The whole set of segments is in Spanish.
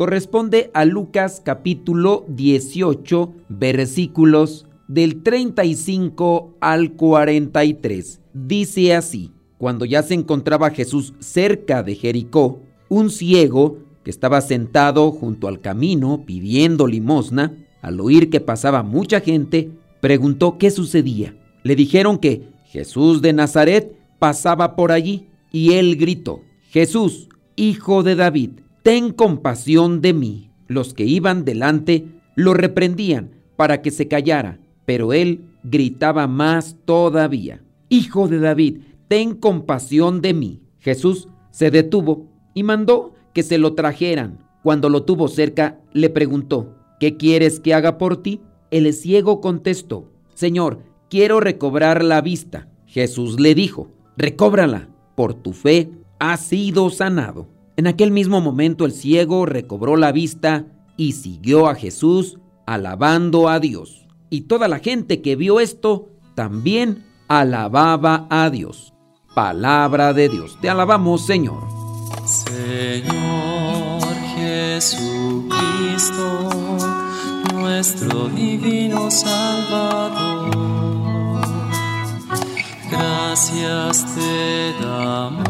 corresponde a Lucas capítulo 18 versículos del 35 al 43. Dice así, cuando ya se encontraba Jesús cerca de Jericó, un ciego que estaba sentado junto al camino pidiendo limosna, al oír que pasaba mucha gente, preguntó qué sucedía. Le dijeron que Jesús de Nazaret pasaba por allí y él gritó, Jesús, hijo de David, ten compasión de mí. Los que iban delante lo reprendían para que se callara, pero él gritaba más todavía, Hijo de David, ten compasión de mí. Jesús se detuvo y mandó que se lo trajeran. Cuando lo tuvo cerca, le preguntó, ¿qué quieres que haga por ti? El ciego contestó, Señor, quiero recobrar la vista. Jesús le dijo, recóbrala, por tu fe ha sido sanado. En aquel mismo momento el ciego recobró la vista y siguió a Jesús alabando a Dios. Y toda la gente que vio esto también alababa a Dios. Palabra de Dios. Te alabamos, Señor. Señor Jesucristo, nuestro divino Salvador. Gracias te damos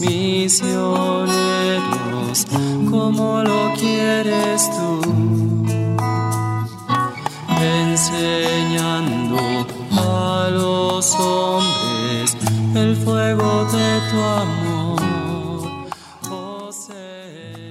misioneros como lo quieres tú, enseñando a los hombres el fuego de tu amor. Oh,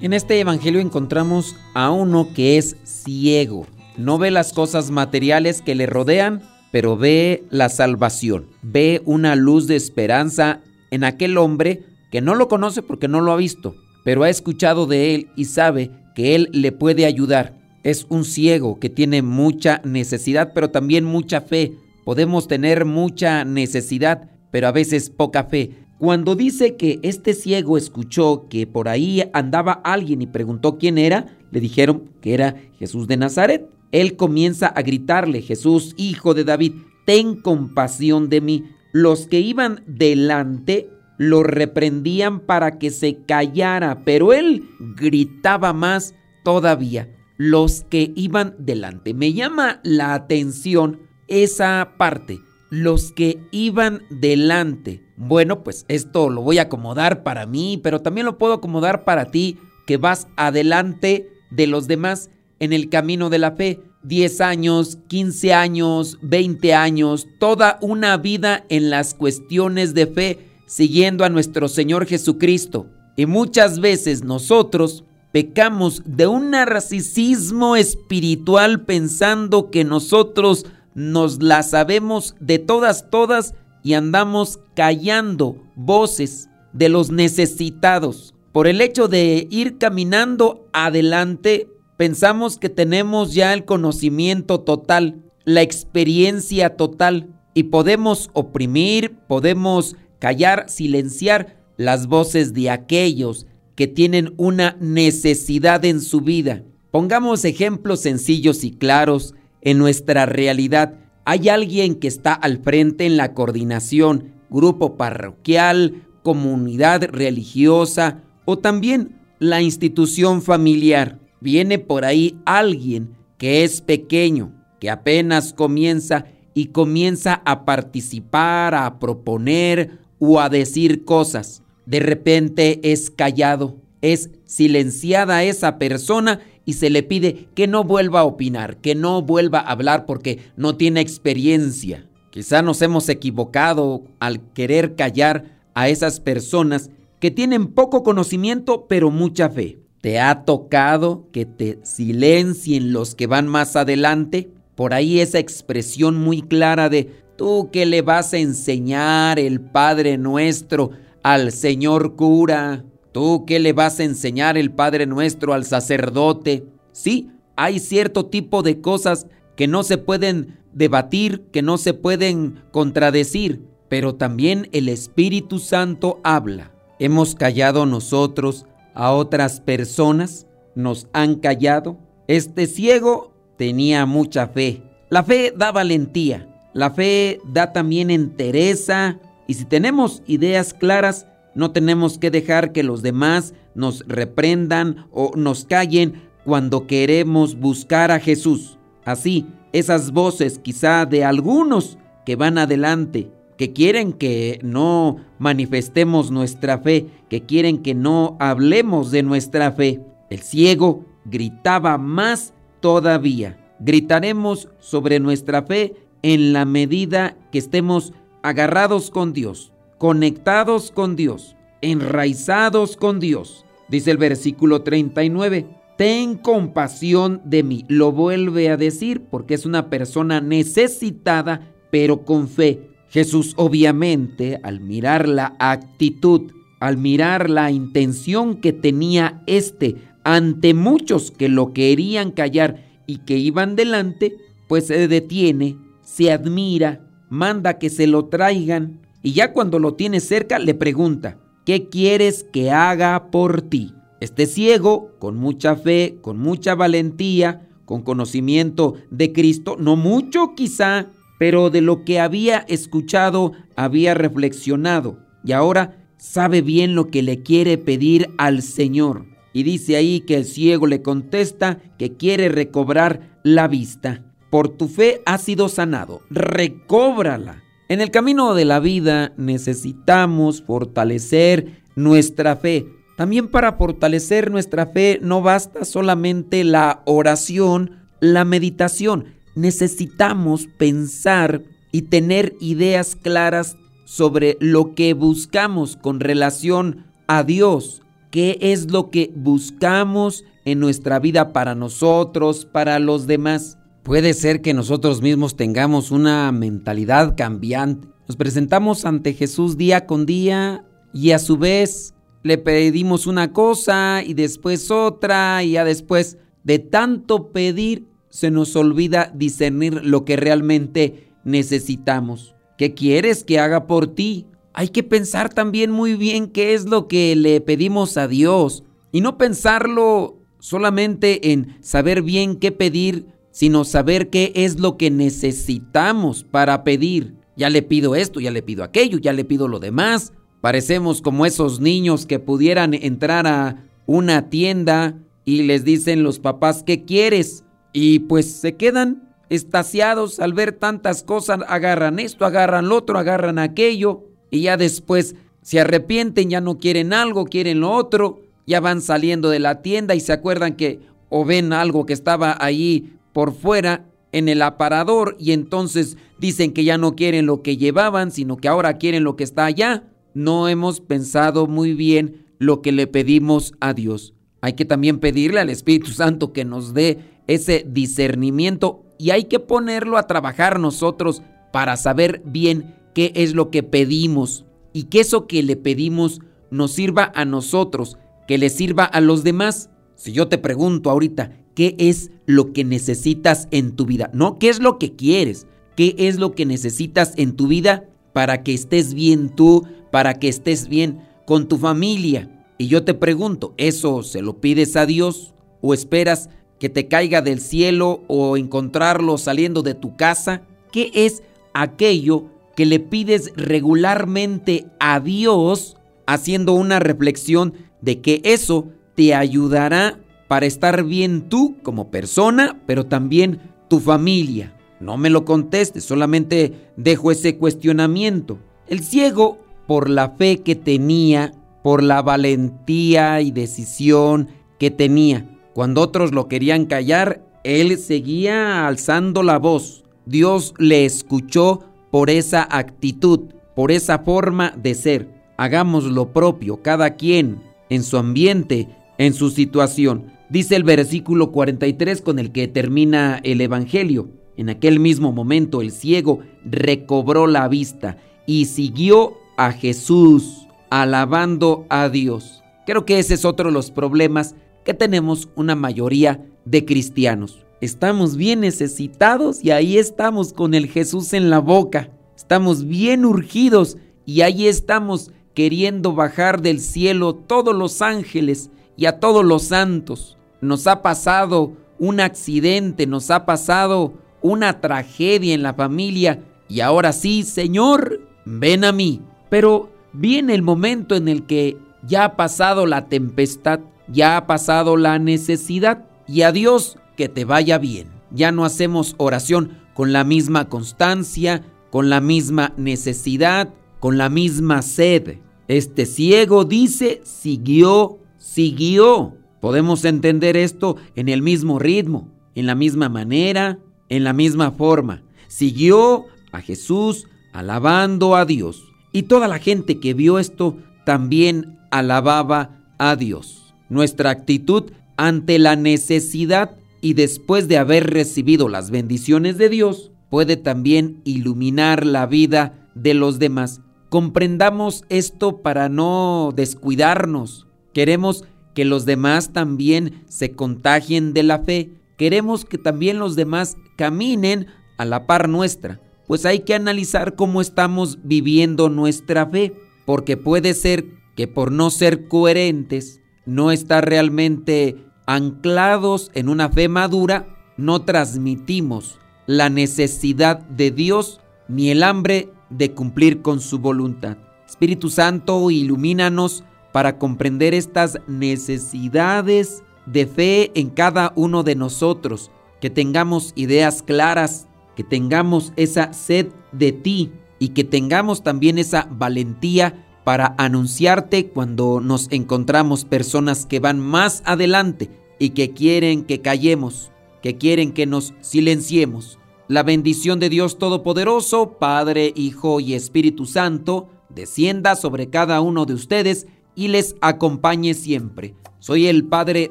en este evangelio encontramos a uno que es ciego, no ve las cosas materiales que le rodean, pero ve la salvación, ve una luz de esperanza en aquel hombre que no lo conoce porque no lo ha visto, pero ha escuchado de él y sabe que él le puede ayudar. Es un ciego que tiene mucha necesidad, pero también mucha fe. Podemos tener mucha necesidad, pero a veces poca fe. Cuando dice que este ciego escuchó que por ahí andaba alguien y preguntó quién era, le dijeron que era Jesús de Nazaret él comienza a gritarle, Jesús, hijo de David, ten compasión de mí. Los que iban delante lo reprendían para que se callara, pero él gritaba más todavía. Los que iban delante. Me llama la atención esa parte. Los que iban delante. Bueno, pues esto lo voy a acomodar para mí, pero también lo puedo acomodar para ti que vas adelante de los demás en el camino de la fe. 10 años, 15 años, 20 años, toda una vida en las cuestiones de fe, siguiendo a nuestro Señor Jesucristo. Y muchas veces nosotros pecamos de un narcisismo espiritual pensando que nosotros nos la sabemos de todas, todas y andamos callando voces de los necesitados. Por el hecho de ir caminando adelante, Pensamos que tenemos ya el conocimiento total, la experiencia total y podemos oprimir, podemos callar, silenciar las voces de aquellos que tienen una necesidad en su vida. Pongamos ejemplos sencillos y claros en nuestra realidad. Hay alguien que está al frente en la coordinación, grupo parroquial, comunidad religiosa o también la institución familiar viene por ahí alguien que es pequeño, que apenas comienza y comienza a participar, a proponer o a decir cosas. De repente es callado, es silenciada esa persona y se le pide que no vuelva a opinar, que no vuelva a hablar porque no tiene experiencia. Quizá nos hemos equivocado al querer callar a esas personas que tienen poco conocimiento pero mucha fe. ¿Te ha tocado que te silencien los que van más adelante? Por ahí esa expresión muy clara de tú que le vas a enseñar el Padre nuestro al Señor cura, tú que le vas a enseñar el Padre nuestro al sacerdote. Sí, hay cierto tipo de cosas que no se pueden debatir, que no se pueden contradecir, pero también el Espíritu Santo habla. ¿Hemos callado nosotros a otras personas? ¿Nos han callado? Este ciego tenía mucha fe. La fe da valentía, la fe da también entereza y si tenemos ideas claras, no tenemos que dejar que los demás nos reprendan o nos callen cuando queremos buscar a Jesús. Así, esas voces quizá de algunos que van adelante, que quieren que no manifestemos nuestra fe, que quieren que no hablemos de nuestra fe. El ciego gritaba más todavía. Gritaremos sobre nuestra fe en la medida que estemos agarrados con Dios, conectados con Dios, enraizados con Dios. Dice el versículo 39 ten compasión de mí. Lo vuelve a decir porque es una persona necesitada, pero con fe. Jesús obviamente, al mirar la actitud, al mirar la intención que tenía este ante muchos que lo querían callar y que iban delante, pues se detiene, se admira, manda que se lo traigan y ya cuando lo tiene cerca le pregunta, ¿qué quieres que haga por ti? Este ciego, con mucha fe, con mucha valentía, con conocimiento de Cristo, no mucho quizá, pero de lo que había escuchado había reflexionado y ahora sabe bien lo que le quiere pedir al Señor. Y dice ahí que el ciego le contesta que quiere recobrar la vista. Por tu fe has sido sanado, recóbrala. En el camino de la vida necesitamos fortalecer nuestra fe, también para fortalecer nuestra fe no basta solamente la oración, la meditación. Necesitamos pensar y tener ideas claras sobre lo que buscamos con relación a Dios. ¿Qué es lo que buscamos en nuestra vida para nosotros, para los demás? Puede ser que nosotros mismos tengamos una mentalidad cambiante. Nos presentamos ante Jesús día con día y a su vez le pedimos una cosa y después otra y ya después de tanto pedir se nos olvida discernir lo que realmente necesitamos. ¿Qué quieres que haga por ti? Hay que pensar también muy bien qué es lo que le pedimos a Dios y no pensarlo solamente en saber bien qué pedir, sino saber qué es lo que necesitamos para pedir. Ya le pido esto, ya le pido aquello, ya le pido lo demás. Parecemos como esos niños que pudieran entrar a una tienda y les dicen los papás, ¿qué quieres? Y pues se quedan estaciados al ver tantas cosas, agarran esto, agarran lo otro, agarran aquello y ya después se arrepienten, ya no quieren algo, quieren lo otro, ya van saliendo de la tienda y se acuerdan que o ven algo que estaba allí por fuera en el aparador y entonces dicen que ya no quieren lo que llevaban, sino que ahora quieren lo que está allá no hemos pensado muy bien lo que le pedimos a Dios. Hay que también pedirle al Espíritu Santo que nos dé ese discernimiento y hay que ponerlo a trabajar nosotros para saber bien qué es lo que pedimos y que eso que le pedimos nos sirva a nosotros, que le sirva a los demás. Si yo te pregunto ahorita, ¿qué es lo que necesitas en tu vida? No, ¿qué es lo que quieres? ¿Qué es lo que necesitas en tu vida para que estés bien tú, para que estés bien con tu familia. Y yo te pregunto, ¿eso se lo pides a Dios o esperas que te caiga del cielo o encontrarlo saliendo de tu casa? ¿Qué es aquello que le pides regularmente a Dios haciendo una reflexión de que eso te ayudará para estar bien tú como persona, pero también tu familia? No me lo contestes, solamente dejo ese cuestionamiento. El ciego por la fe que tenía, por la valentía y decisión que tenía. Cuando otros lo querían callar, él seguía alzando la voz. Dios le escuchó por esa actitud, por esa forma de ser. Hagamos lo propio, cada quien, en su ambiente, en su situación. Dice el versículo 43 con el que termina el Evangelio. En aquel mismo momento el ciego recobró la vista y siguió a Jesús, alabando a Dios. Creo que ese es otro de los problemas que tenemos una mayoría de cristianos. Estamos bien necesitados y ahí estamos con el Jesús en la boca. Estamos bien urgidos y ahí estamos queriendo bajar del cielo todos los ángeles y a todos los santos. Nos ha pasado un accidente, nos ha pasado una tragedia en la familia y ahora sí, Señor, ven a mí. Pero viene el momento en el que ya ha pasado la tempestad, ya ha pasado la necesidad y a Dios que te vaya bien. Ya no hacemos oración con la misma constancia, con la misma necesidad, con la misma sed. Este ciego dice, siguió, siguió. Podemos entender esto en el mismo ritmo, en la misma manera, en la misma forma. Siguió a Jesús alabando a Dios. Y toda la gente que vio esto también alababa a Dios. Nuestra actitud ante la necesidad y después de haber recibido las bendiciones de Dios puede también iluminar la vida de los demás. Comprendamos esto para no descuidarnos. Queremos que los demás también se contagien de la fe. Queremos que también los demás caminen a la par nuestra. Pues hay que analizar cómo estamos viviendo nuestra fe, porque puede ser que por no ser coherentes, no estar realmente anclados en una fe madura, no transmitimos la necesidad de Dios ni el hambre de cumplir con su voluntad. Espíritu Santo, ilumínanos para comprender estas necesidades de fe en cada uno de nosotros, que tengamos ideas claras, que tengamos esa sed de ti y que tengamos también esa valentía para anunciarte cuando nos encontramos personas que van más adelante y que quieren que callemos, que quieren que nos silenciemos. La bendición de Dios Todopoderoso, Padre, Hijo y Espíritu Santo, descienda sobre cada uno de ustedes y les acompañe siempre. Soy el Padre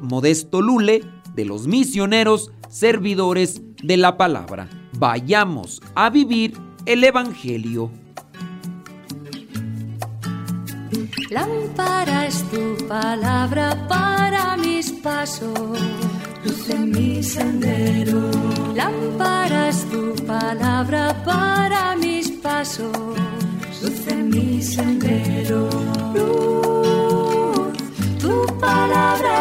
Modesto Lule de los misioneros servidores de la palabra. Vayamos a vivir el Evangelio. Lámpara es tu palabra para mis pasos, luz en mi sendero. Lámpara es tu palabra para mis pasos, luz en mi sendero. Luz,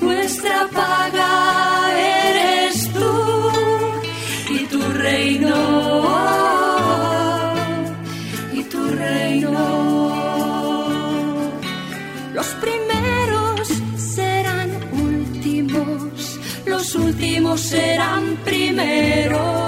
nuestra paga eres tú y tu reino Los primeros serán últimos, los últimos serán primeros.